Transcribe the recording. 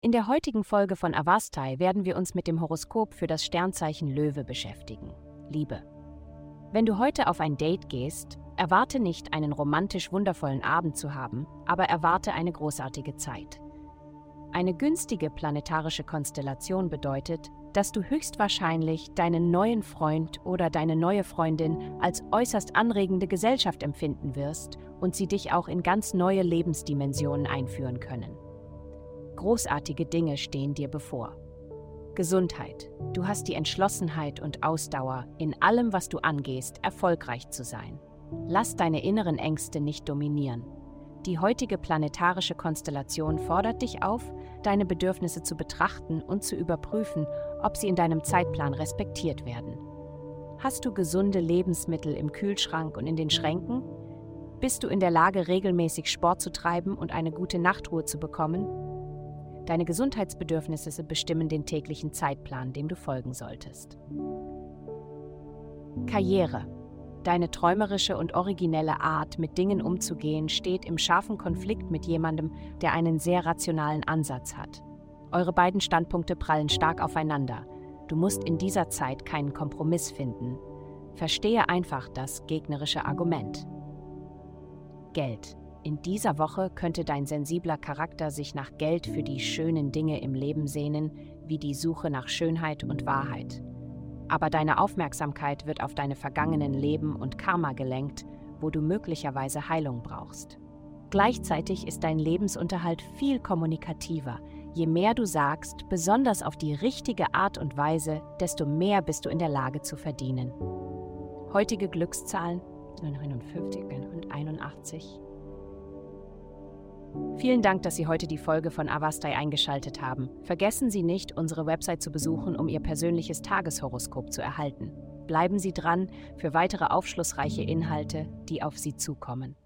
In der heutigen Folge von Avastai werden wir uns mit dem Horoskop für das Sternzeichen Löwe beschäftigen. Liebe. Wenn du heute auf ein Date gehst, erwarte nicht, einen romantisch wundervollen Abend zu haben, aber erwarte eine großartige Zeit. Eine günstige planetarische Konstellation bedeutet, dass du höchstwahrscheinlich deinen neuen Freund oder deine neue Freundin als äußerst anregende Gesellschaft empfinden wirst und sie dich auch in ganz neue Lebensdimensionen einführen können. Großartige Dinge stehen dir bevor. Gesundheit. Du hast die Entschlossenheit und Ausdauer, in allem, was du angehst, erfolgreich zu sein. Lass deine inneren Ängste nicht dominieren. Die heutige planetarische Konstellation fordert dich auf, deine Bedürfnisse zu betrachten und zu überprüfen, ob sie in deinem Zeitplan respektiert werden. Hast du gesunde Lebensmittel im Kühlschrank und in den Schränken? Bist du in der Lage, regelmäßig Sport zu treiben und eine gute Nachtruhe zu bekommen? Deine Gesundheitsbedürfnisse bestimmen den täglichen Zeitplan, dem du folgen solltest. Karriere. Deine träumerische und originelle Art, mit Dingen umzugehen, steht im scharfen Konflikt mit jemandem, der einen sehr rationalen Ansatz hat. Eure beiden Standpunkte prallen stark aufeinander. Du musst in dieser Zeit keinen Kompromiss finden. Verstehe einfach das gegnerische Argument. Geld. In dieser Woche könnte dein sensibler Charakter sich nach Geld für die schönen Dinge im Leben sehnen, wie die Suche nach Schönheit und Wahrheit. Aber deine Aufmerksamkeit wird auf deine vergangenen Leben und Karma gelenkt, wo du möglicherweise Heilung brauchst. Gleichzeitig ist dein Lebensunterhalt viel kommunikativer. Je mehr du sagst, besonders auf die richtige Art und Weise, desto mehr bist du in der Lage zu verdienen. Heutige Glückszahlen 59 und 81. Vielen Dank, dass Sie heute die Folge von Avastai eingeschaltet haben. Vergessen Sie nicht, unsere Website zu besuchen, um Ihr persönliches Tageshoroskop zu erhalten. Bleiben Sie dran für weitere aufschlussreiche Inhalte, die auf Sie zukommen.